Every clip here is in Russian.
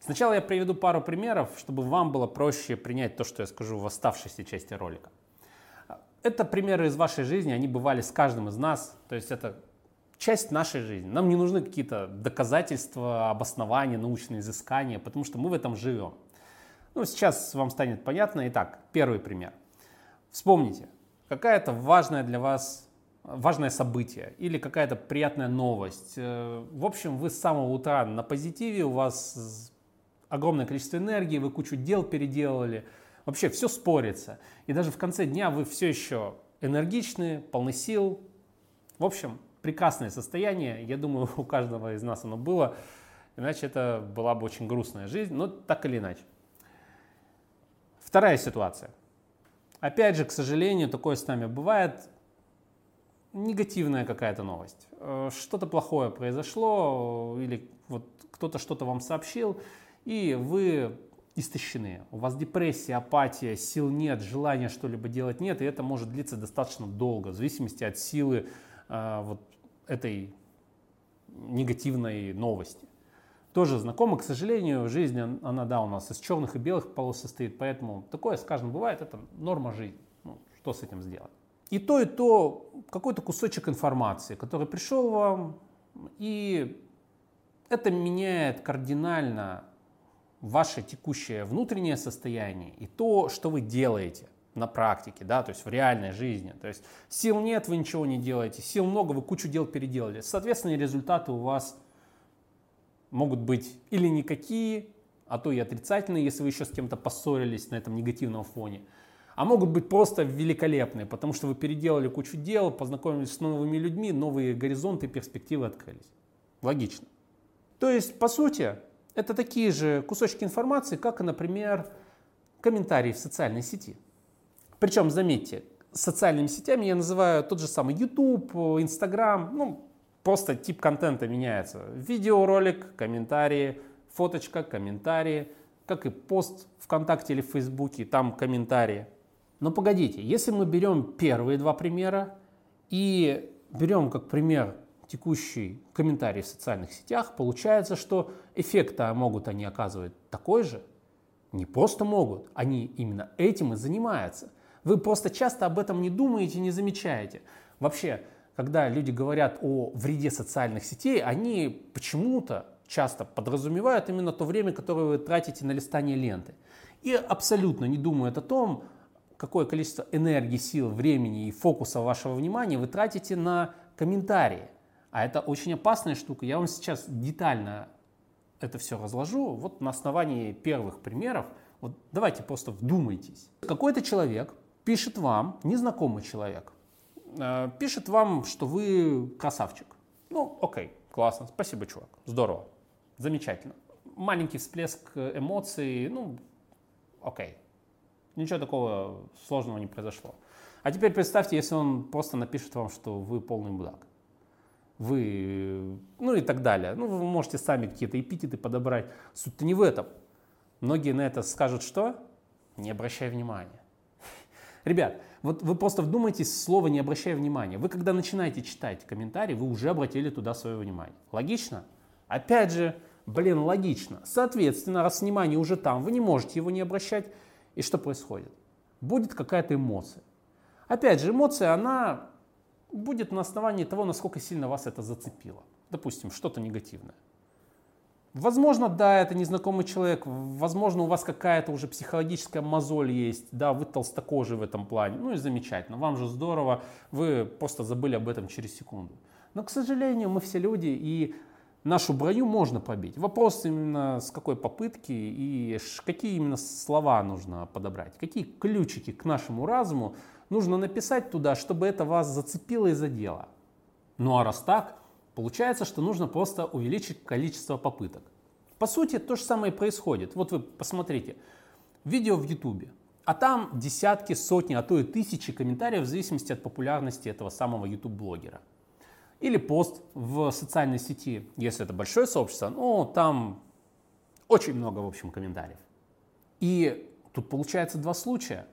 Сначала я приведу пару примеров, чтобы вам было проще принять то, что я скажу в оставшейся части ролика. Это примеры из вашей жизни, они бывали с каждым из нас, то есть это часть нашей жизни. Нам не нужны какие-то доказательства, обоснования, научные изыскания, потому что мы в этом живем. Ну, сейчас вам станет понятно. Итак, первый пример. Вспомните, какая-то важная для вас важное событие или какая-то приятная новость. Э, в общем, вы с самого утра на позитиве, у вас огромное количество энергии, вы кучу дел переделали, вообще все спорится. И даже в конце дня вы все еще энергичны, полны сил. В общем, прекрасное состояние. Я думаю, у каждого из нас оно было. Иначе это была бы очень грустная жизнь, но так или иначе. Вторая ситуация. Опять же, к сожалению, такое с нами бывает. Негативная какая-то новость. Э, что-то плохое произошло, или вот кто-то что-то вам сообщил, и вы истощены. У вас депрессия, апатия, сил нет, желания что-либо делать нет, и это может длиться достаточно долго, в зависимости от силы э, вот этой негативной новости. Тоже знакомо, к сожалению, жизнь, она, да, у нас из черных и белых полос состоит, поэтому такое с каждым бывает, это норма жизни. Ну, что с этим сделать? И то, и то какой-то кусочек информации, который пришел вам, и это меняет кардинально ваше текущее внутреннее состояние и то, что вы делаете на практике, да, то есть в реальной жизни. То есть сил нет, вы ничего не делаете, сил много, вы кучу дел переделали. Соответственно, результаты у вас могут быть или никакие, а то и отрицательные, если вы еще с кем-то поссорились на этом негативном фоне. А могут быть просто великолепные, потому что вы переделали кучу дел, познакомились с новыми людьми, новые горизонты, перспективы открылись. Логично. То есть, по сути, это такие же кусочки информации, как, например, комментарии в социальной сети. Причем, заметьте, социальными сетями я называю тот же самый YouTube, Instagram, ну, просто тип контента меняется. Видеоролик, комментарии, фоточка, комментарии, как и пост ВКонтакте или в Фейсбуке, там комментарии. Но погодите, если мы берем первые два примера и берем как пример текущий комментарий в социальных сетях, получается, что эффекта могут они оказывать такой же. Не просто могут, они именно этим и занимаются. Вы просто часто об этом не думаете, не замечаете. Вообще, когда люди говорят о вреде социальных сетей, они почему-то часто подразумевают именно то время, которое вы тратите на листание ленты. И абсолютно не думают о том, какое количество энергии, сил, времени и фокуса вашего внимания вы тратите на комментарии. А это очень опасная штука. Я вам сейчас детально это все разложу. Вот на основании первых примеров. Вот давайте просто вдумайтесь. Какой-то человек пишет вам, незнакомый человек, э, пишет вам, что вы красавчик. Ну, окей, классно, спасибо, чувак, здорово, замечательно. Маленький всплеск эмоций, ну, окей, ничего такого сложного не произошло. А теперь представьте, если он просто напишет вам, что вы полный мудак вы, ну и так далее. Ну, вы можете сами какие-то эпитеты подобрать. Суть-то не в этом. Многие на это скажут, что? Не обращай внимания. Ребят, вот вы просто вдумайтесь в слово «не обращай внимания». Вы когда начинаете читать комментарии, вы уже обратили туда свое внимание. Логично? Опять же, блин, логично. Соответственно, раз внимание уже там, вы не можете его не обращать. И что происходит? Будет какая-то эмоция. Опять же, эмоция, она будет на основании того, насколько сильно вас это зацепило. Допустим, что-то негативное. Возможно, да, это незнакомый человек, возможно, у вас какая-то уже психологическая мозоль есть, да, вы толстокожий в этом плане, ну и замечательно, вам же здорово, вы просто забыли об этом через секунду. Но, к сожалению, мы все люди, и нашу броню можно побить. Вопрос именно с какой попытки и какие именно слова нужно подобрать, какие ключики к нашему разуму нужно написать туда, чтобы это вас зацепило и задело. Ну а раз так, получается, что нужно просто увеличить количество попыток. По сути, то же самое происходит. Вот вы посмотрите, видео в YouTube, а там десятки, сотни, а то и тысячи комментариев в зависимости от популярности этого самого YouTube-блогера. Или пост в социальной сети, если это большое сообщество, ну там очень много, в общем, комментариев. И тут получается два случая.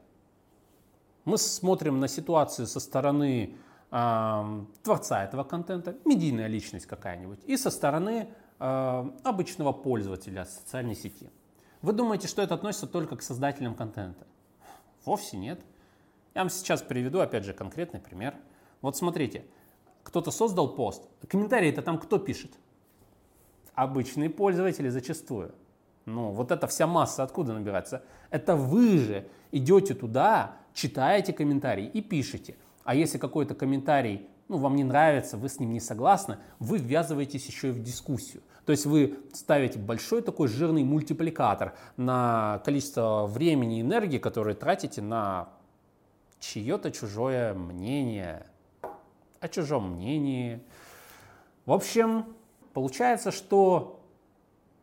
Мы смотрим на ситуацию со стороны э, творца этого контента, медийная личность какая-нибудь, и со стороны э, обычного пользователя социальной сети. Вы думаете, что это относится только к создателям контента? Вовсе нет. Я вам сейчас приведу, опять же, конкретный пример. Вот смотрите, кто-то создал пост. Комментарии это там кто пишет? Обычные пользователи зачастую. Ну, вот эта вся масса откуда набирается? Это вы же идете туда, читаете комментарии и пишете. А если какой-то комментарий ну, вам не нравится, вы с ним не согласны, вы ввязываетесь еще и в дискуссию. То есть вы ставите большой такой жирный мультипликатор на количество времени и энергии, которые тратите на чье-то чужое мнение, о чужом мнении. В общем, получается, что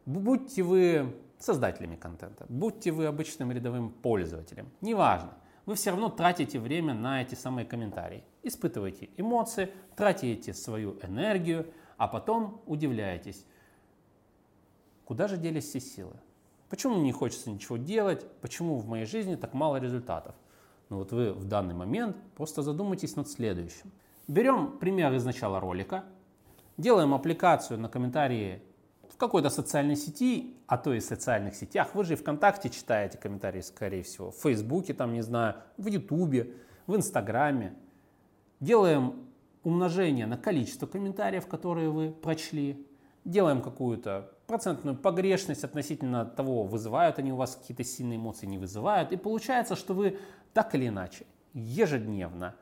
будьте вы создателями контента, будьте вы обычным рядовым пользователем, неважно, вы все равно тратите время на эти самые комментарии. Испытываете эмоции, тратите свою энергию, а потом удивляетесь, куда же делись все силы? Почему мне не хочется ничего делать? Почему в моей жизни так мало результатов? Ну вот вы в данный момент просто задумайтесь над следующим. Берем пример из начала ролика, делаем аппликацию на комментарии в какой-то социальной сети, а то и в социальных сетях. Вы же и ВКонтакте читаете комментарии, скорее всего, в Фейсбуке, там, не знаю, в Ютубе, в Инстаграме. Делаем умножение на количество комментариев, которые вы прочли. Делаем какую-то процентную погрешность относительно того, вызывают они у вас какие-то сильные эмоции, не вызывают. И получается, что вы так или иначе ежедневно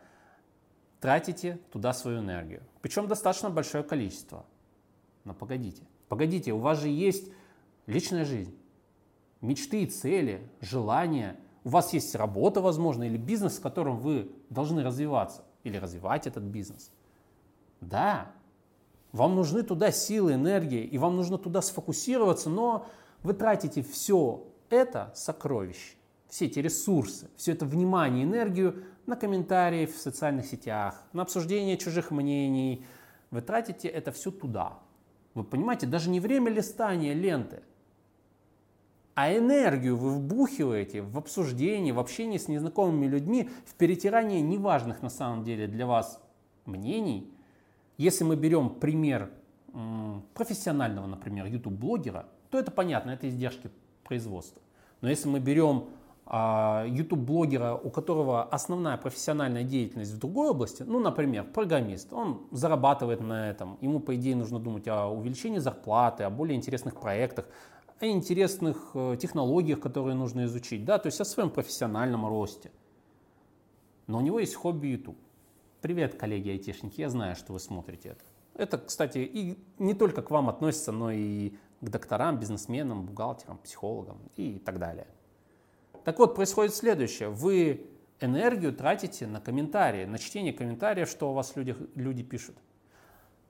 тратите туда свою энергию. Причем достаточно большое количество. Но погодите, Погодите, у вас же есть личная жизнь, мечты, цели, желания. У вас есть работа, возможно, или бизнес, в котором вы должны развиваться, или развивать этот бизнес. Да, вам нужны туда силы, энергии, и вам нужно туда сфокусироваться, но вы тратите все это сокровище, все эти ресурсы, все это внимание, энергию на комментарии в социальных сетях, на обсуждение чужих мнений. Вы тратите это все туда, вы понимаете, даже не время листания ленты, а энергию вы вбухиваете в обсуждение, в общение с незнакомыми людьми, в перетирание неважных на самом деле для вас мнений. Если мы берем пример профессионального, например, YouTube-блогера, то это понятно, это издержки производства. Но если мы берем YouTube-блогера, у которого основная профессиональная деятельность в другой области, ну, например, программист, он зарабатывает на этом, ему, по идее, нужно думать о увеличении зарплаты, о более интересных проектах, о интересных э, технологиях, которые нужно изучить, да, то есть о своем профессиональном росте. Но у него есть хобби YouTube. Привет, коллеги айтишники, я знаю, что вы смотрите это. Это, кстати, и не только к вам относится, но и к докторам, бизнесменам, бухгалтерам, психологам и так далее. Так вот, происходит следующее. Вы энергию тратите на комментарии, на чтение комментариев, что у вас люди, люди пишут.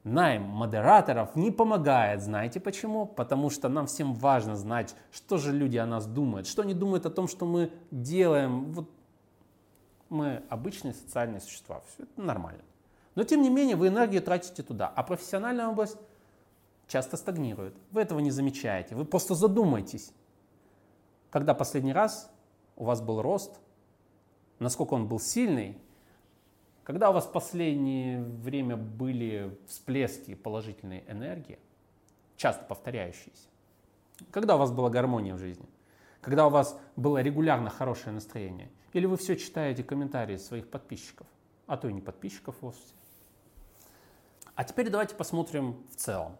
Найм модераторов не помогает. Знаете почему? Потому что нам всем важно знать, что же люди о нас думают, что они думают о том, что мы делаем. Вот мы обычные социальные существа, все это нормально. Но тем не менее вы энергию тратите туда, а профессиональная область часто стагнирует. Вы этого не замечаете, вы просто задумайтесь, когда последний раз у вас был рост, насколько он был сильный, когда у вас в последнее время были всплески положительной энергии, часто повторяющиеся, когда у вас была гармония в жизни, когда у вас было регулярно хорошее настроение, или вы все читаете комментарии своих подписчиков, а то и не подписчиков вовсе. А теперь давайте посмотрим в целом.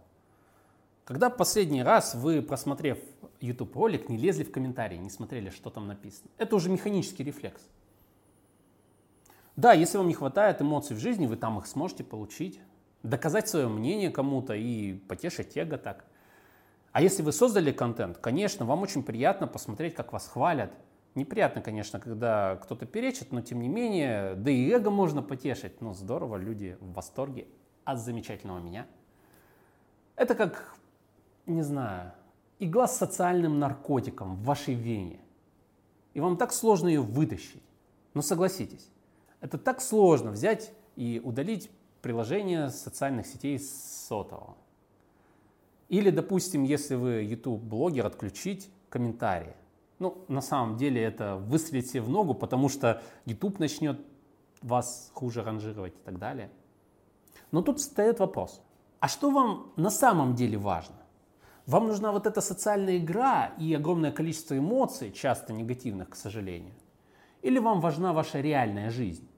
Когда последний раз вы, просмотрев YouTube ролик, не лезли в комментарии, не смотрели, что там написано? Это уже механический рефлекс. Да, если вам не хватает эмоций в жизни, вы там их сможете получить, доказать свое мнение кому-то и потешить эго так. А если вы создали контент, конечно, вам очень приятно посмотреть, как вас хвалят. Неприятно, конечно, когда кто-то перечит, но тем не менее, да и эго можно потешить. Ну, здорово, люди в восторге от замечательного меня. Это как не знаю, игла с социальным наркотиком в вашей вене. И вам так сложно ее вытащить. Но согласитесь, это так сложно взять и удалить приложение социальных сетей сотового. Или, допустим, если вы YouTube-блогер, отключить комментарии. Ну, на самом деле это выстрелить себе в ногу, потому что YouTube начнет вас хуже ранжировать и так далее. Но тут встает вопрос, а что вам на самом деле важно? Вам нужна вот эта социальная игра и огромное количество эмоций, часто негативных, к сожалению? Или вам важна ваша реальная жизнь?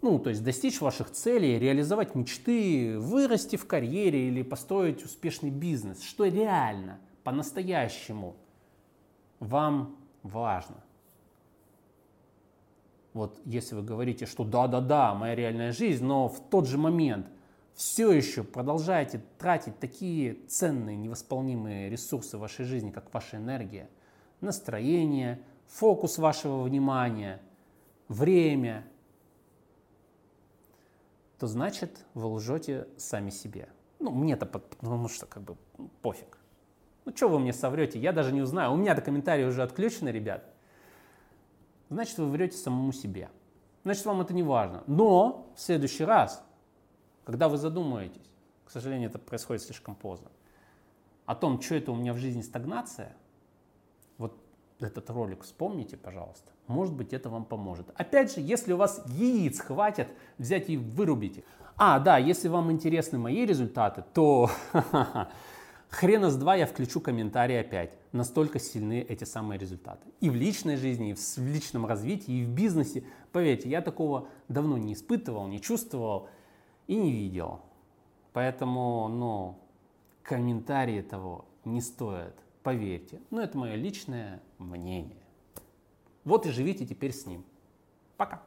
Ну, то есть достичь ваших целей, реализовать мечты, вырасти в карьере или построить успешный бизнес. Что реально, по-настоящему вам важно? Вот если вы говорите, что да-да-да, моя реальная жизнь, но в тот же момент все еще продолжаете тратить такие ценные, невосполнимые ресурсы в вашей жизни, как ваша энергия, настроение, фокус вашего внимания, время, то значит вы лжете сами себе. Ну, мне-то потому что как бы пофиг. Ну, что вы мне соврете, я даже не узнаю. У меня-то комментарии уже отключены, ребят значит вы врете самому себе. Значит, вам это не важно. Но в следующий раз, когда вы задумаетесь, к сожалению, это происходит слишком поздно, о том, что это у меня в жизни стагнация, вот этот ролик вспомните, пожалуйста. Может быть, это вам поможет. Опять же, если у вас яиц хватит, взять и вырубить их. А, да, если вам интересны мои результаты, то Хрена с два я включу комментарий опять. Настолько сильны эти самые результаты. И в личной жизни, и в личном развитии, и в бизнесе. Поверьте, я такого давно не испытывал, не чувствовал и не видел. Поэтому, ну, комментарии того не стоят. Поверьте. Но это мое личное мнение. Вот и живите теперь с ним. Пока.